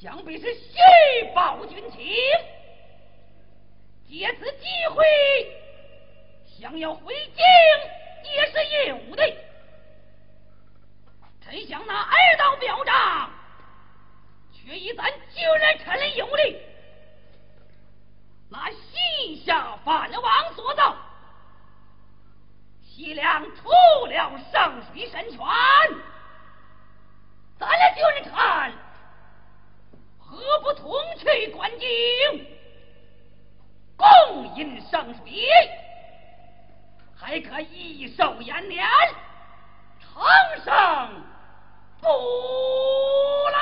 想必是虚报军情，借此机会想要回京也是有的。臣想拿二道表彰，却以咱救人臣的有力。那西夏反王所造，西凉出了圣水神泉，咱俩救人，看。何不同去观景？共饮圣水还可益寿延年长生不老。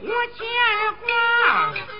我牵挂。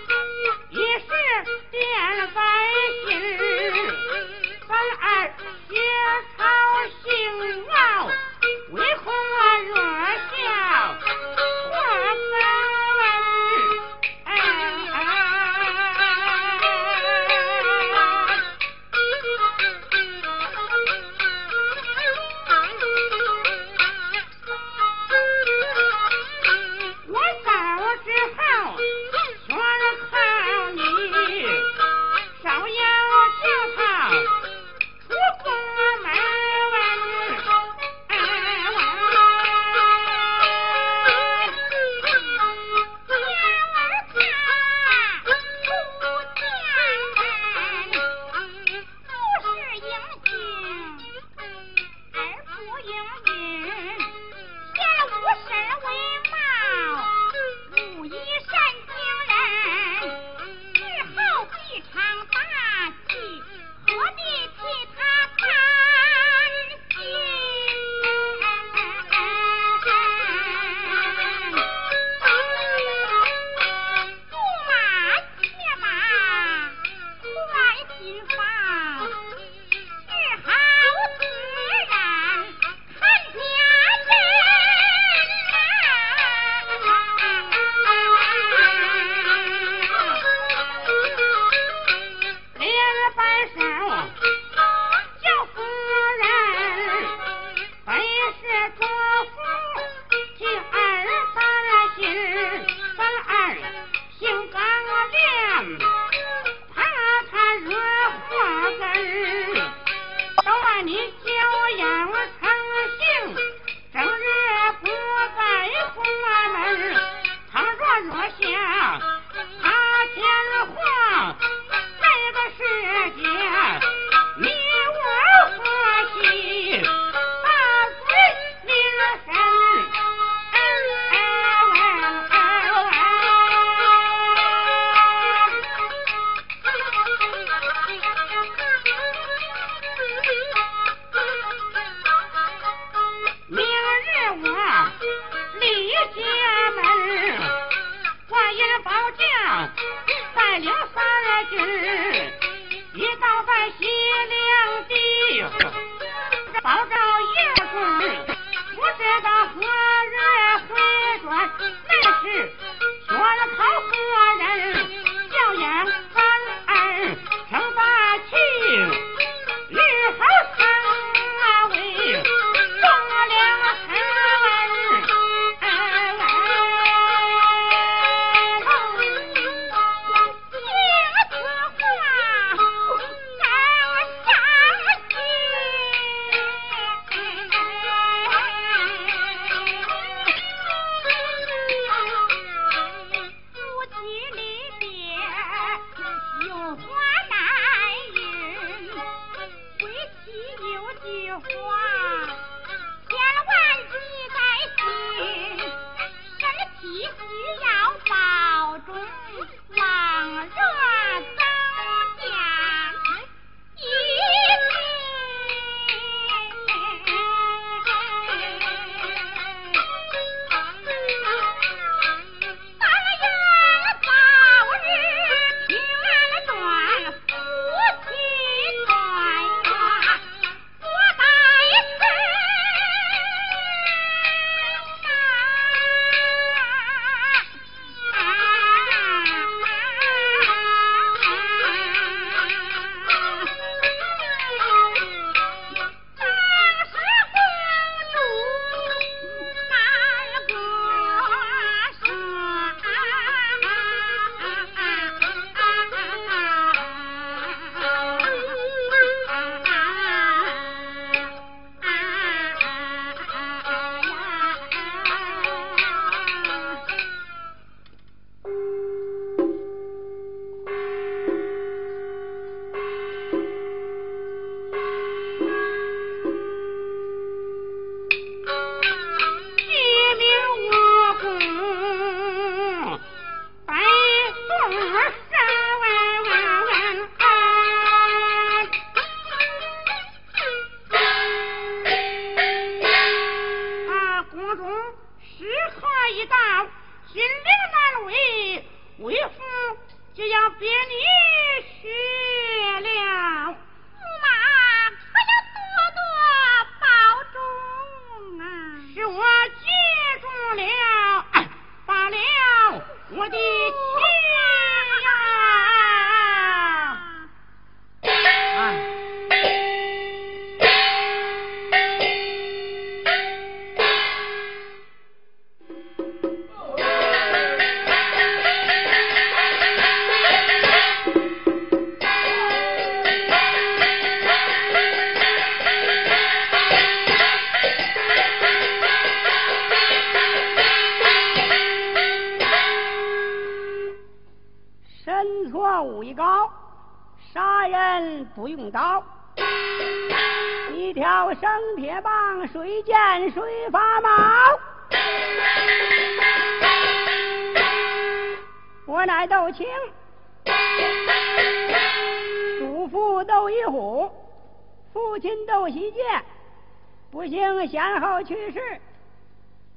先后去世。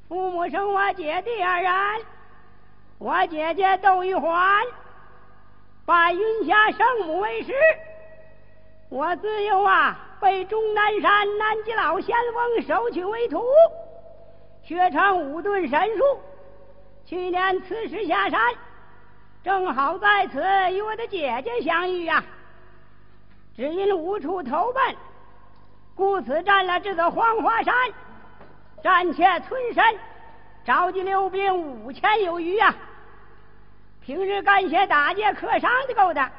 父母生我姐弟二人，我姐姐窦玉环，拜云霞圣母为师。我自幼啊，被终南山南极老仙翁收取为徒，学成五遁神术。去年辞师下山。正好在此与我的姐姐相遇呀，只因无处投奔，故此占了这座黄花山，暂且存身，召集溜兵五千有余呀。平日干些打劫客商的勾当，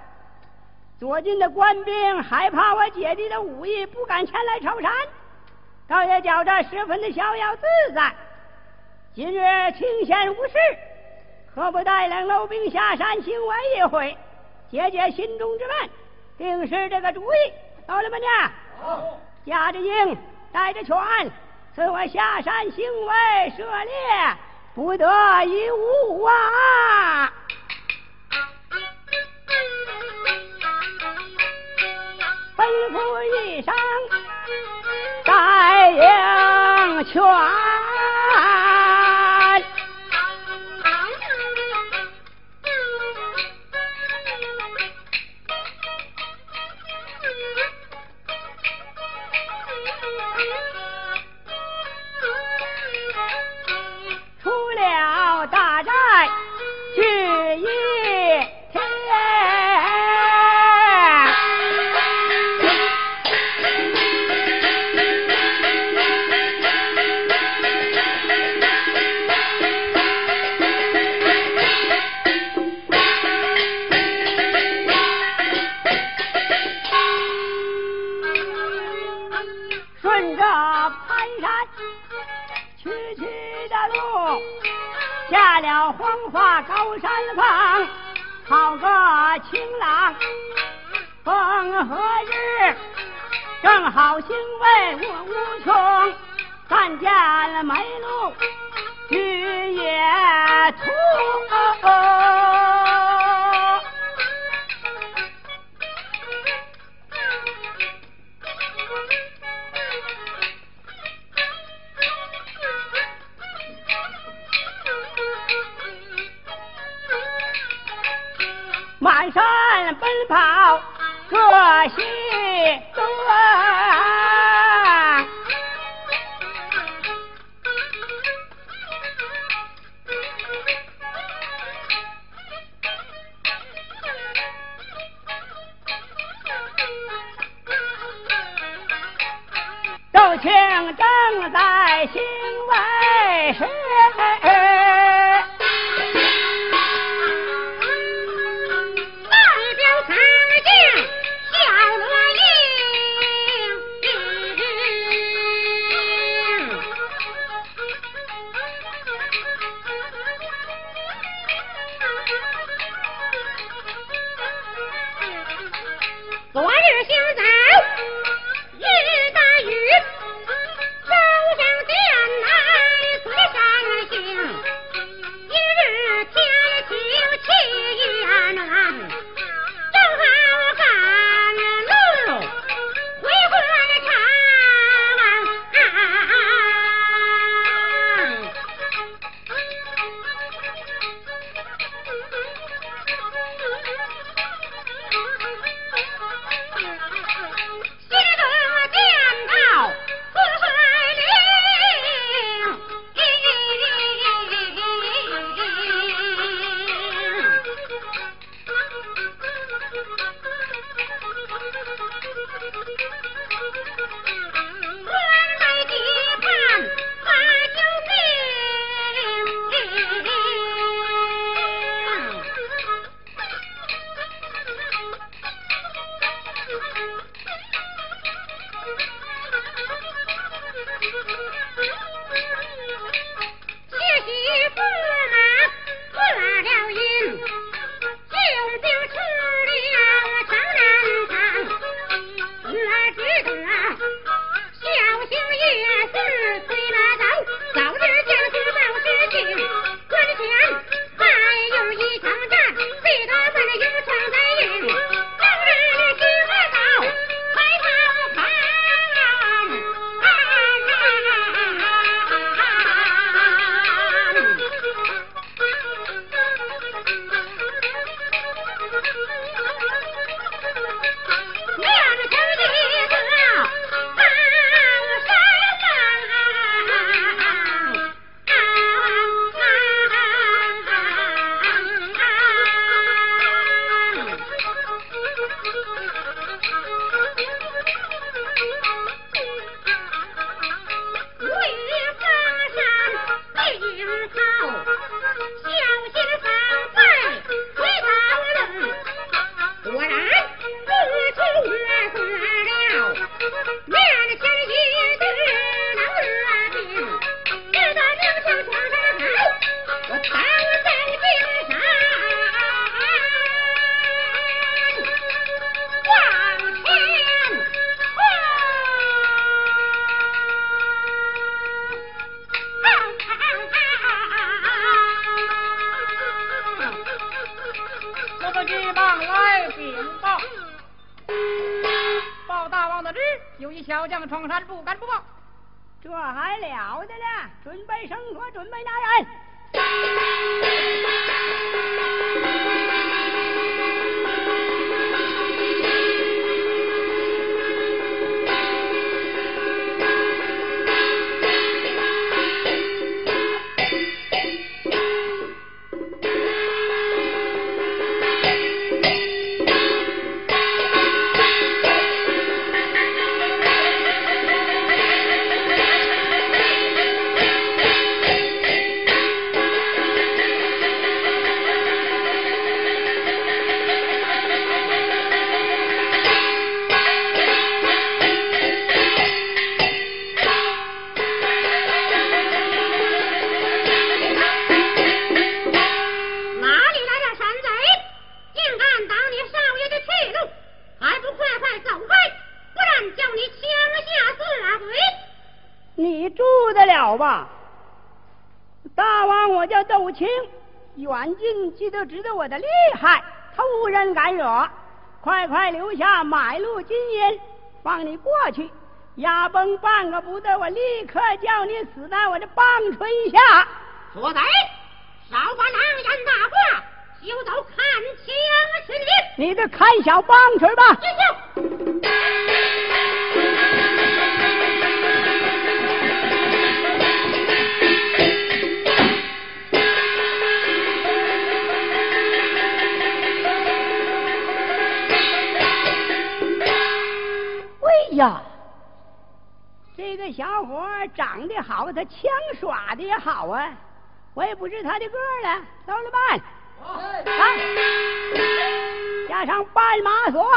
左近的官兵害怕我姐弟的武艺，不敢前来朝山，倒也觉着十分的逍遥自在。今日清闲无事。何不带领老兵下山行玩一回，解解心中之闷，定是这个主意。到了吗？娘，驾着鹰，带着犬，随我下山行为涉猎，不得一误啊！吩咐一声，带鹰犬。下了黄花高山旁好个晴朗风和日正好兴味我无穷看见了梅鹿菊也吐奔跑，各行动。赵青正在心。得知有一小将闯山，不敢不报。这还了得了！准备生火，准备拿人。我的厉害，他无人敢惹。快快留下买路金银，放你过去。压崩半个不得，我立刻叫你死在我的棒槌下。说贼，少把狼烟大话，休走看清是！你你这看小棒槌吧。小伙长得好，他枪耍的也好啊！我也不知他的个了，走了办。来，加上绊马索。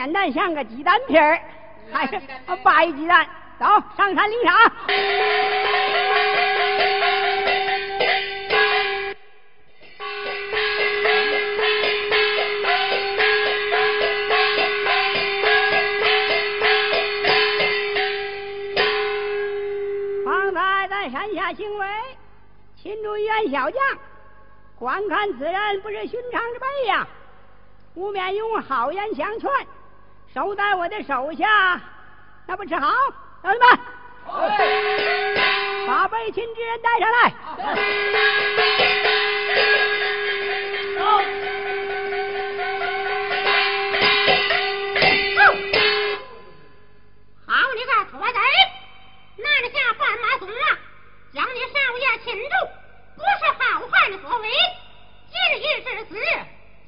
脸蛋像个鸡蛋皮儿，还是白鸡蛋。走上山领赏。方才在山下行为，擒住袁小将，观看此人不是寻常之辈呀。不免用好言相劝，守在我的手下，那不是好？同志们，把被擒之人带上来。好你个土贼，拿下半马松啊！将你少爷擒住，不是好汉所为，今日之死。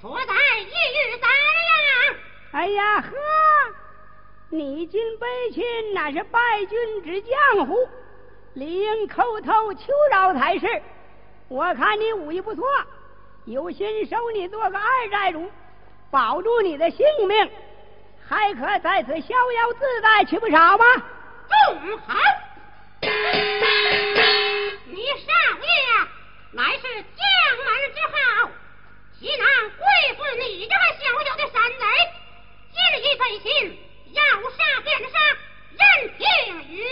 错在一日三呀！哎呀呵，你进北秦那是败军之将乎？理应叩头求饶才是。我看你武艺不错，有心收你做个二寨主，保住你的性命，还可在此逍遥自在，岂不少吗？众好，你少爷乃是将门之好。岂能跪服你这个小小的山贼？一心，要杀便杀，任凭于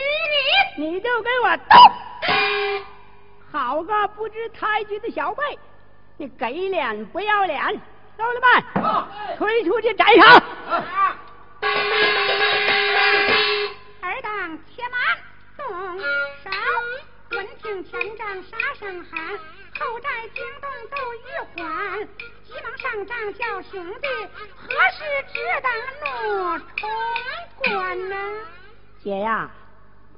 你。你就给我动！好个不知抬举的小辈，你给脸不要脸！走了们，推出去斩杀！二当且慢，动手！闻听天丈杀声喊。后寨惊动窦玉环，急忙上帐叫兄弟，何时只当怒冲关呢？姐呀，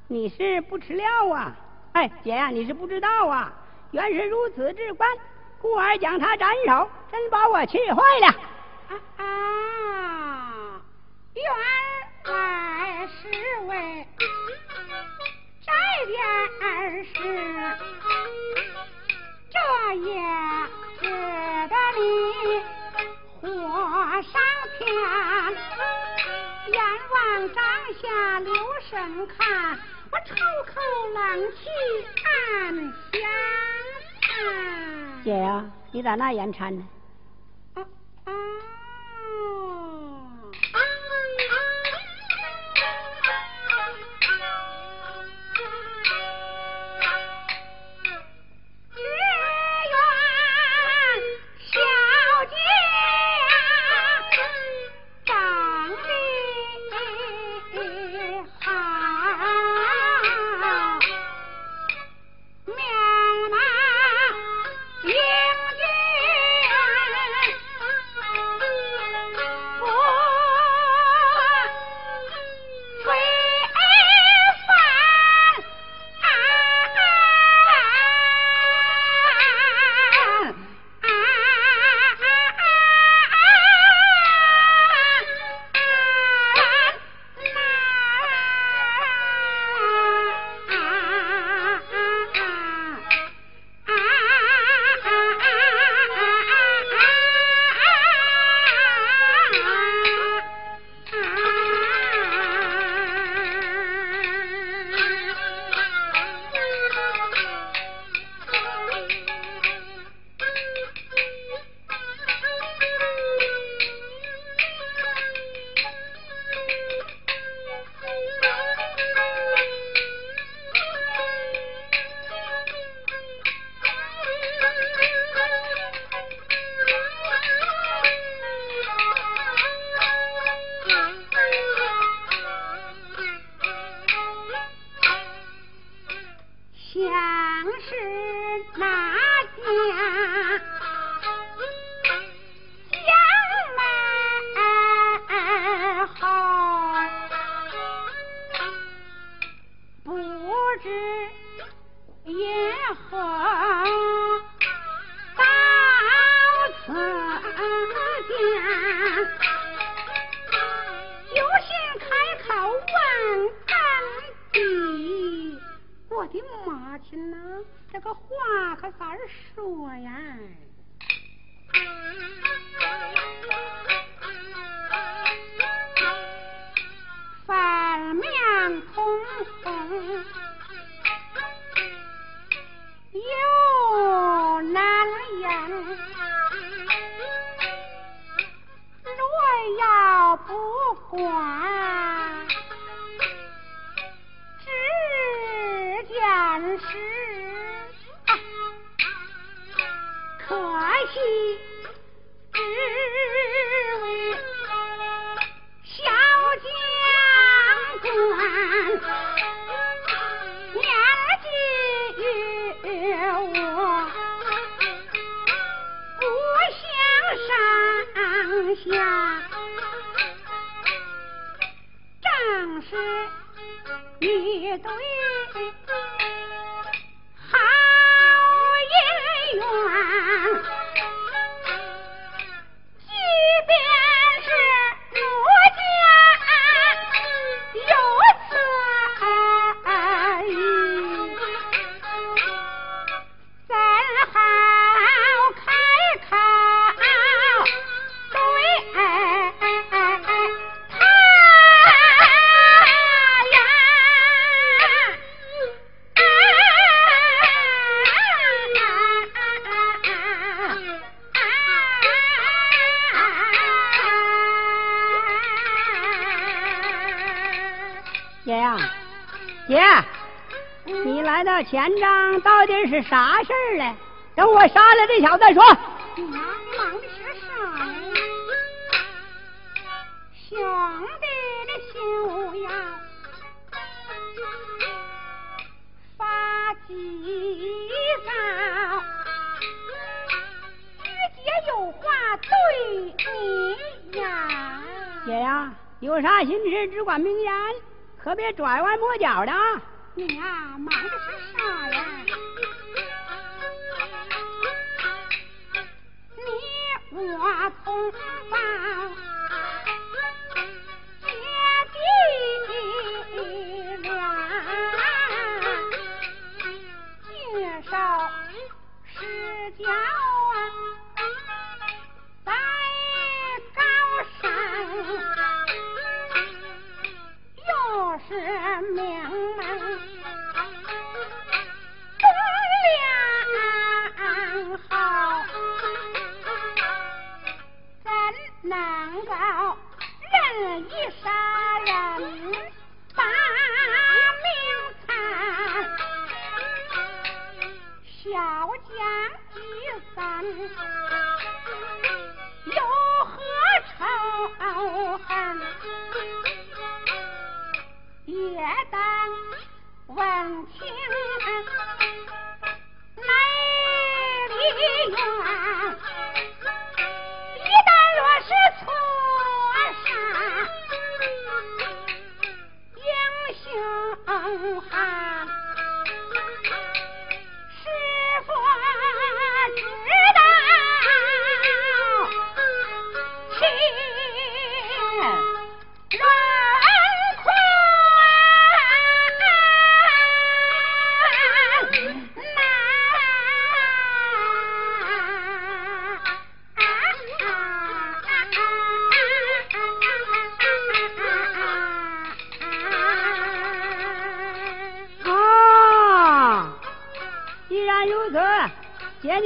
你是不吃料啊！哎，姐呀，你是不知道啊！原是如此之关，故而将他斩首，真把我气坏了。啊，原来是为这件事，这也值得你火上天，阎王帐下留神看，我抽口冷气暗香叹。姐呀，你咋那眼馋呢？啊啊！前账到底是啥事儿嘞？等我杀了这小子再说。忙忙的是啥呀？兄弟，你无呀！发急了，二姐有话对你讲。姐呀，有啥心事只管明言，可别拐弯抹角的啊！你呀。能够任一杀人把命残小家一散有何仇恨？也当问起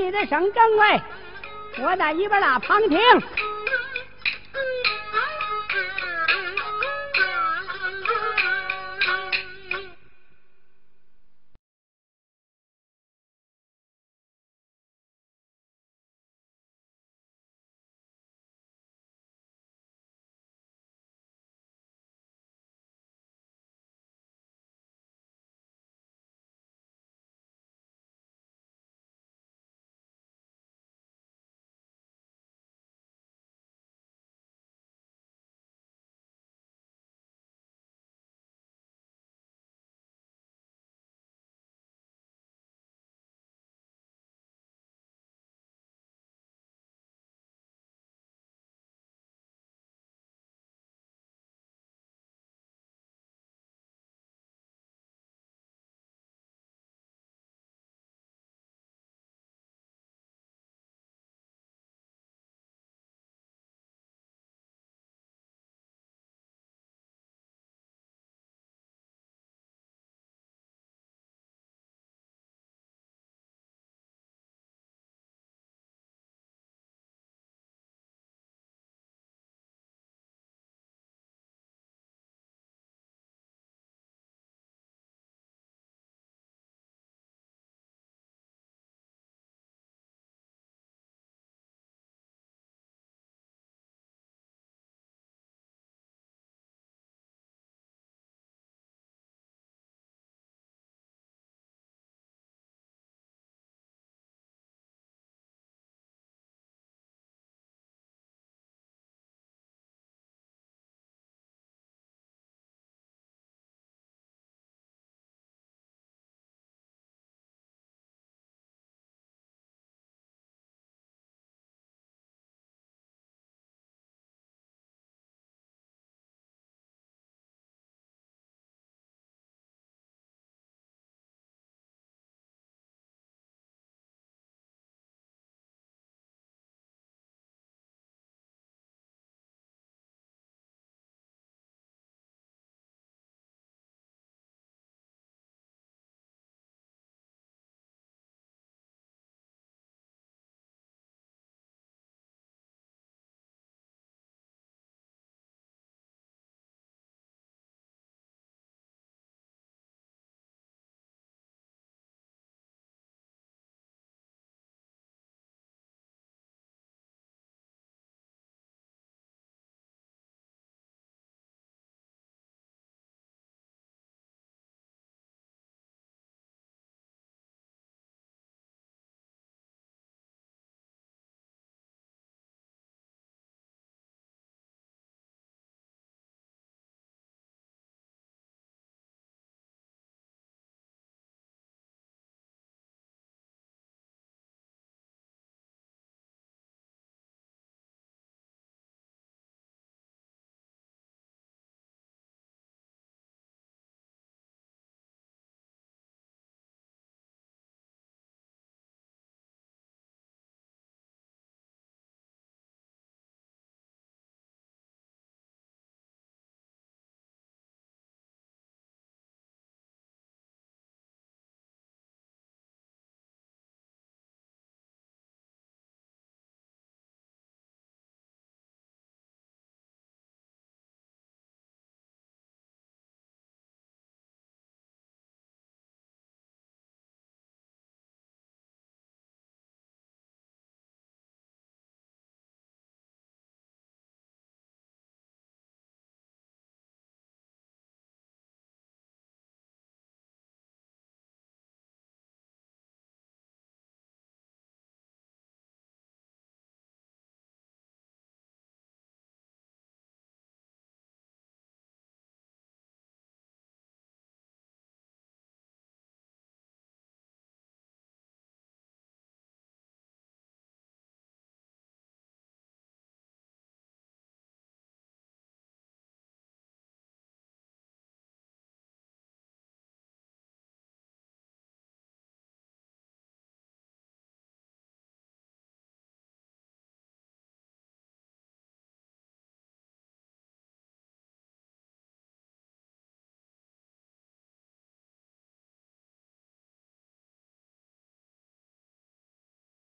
你的省政委，我在一边儿打旁听。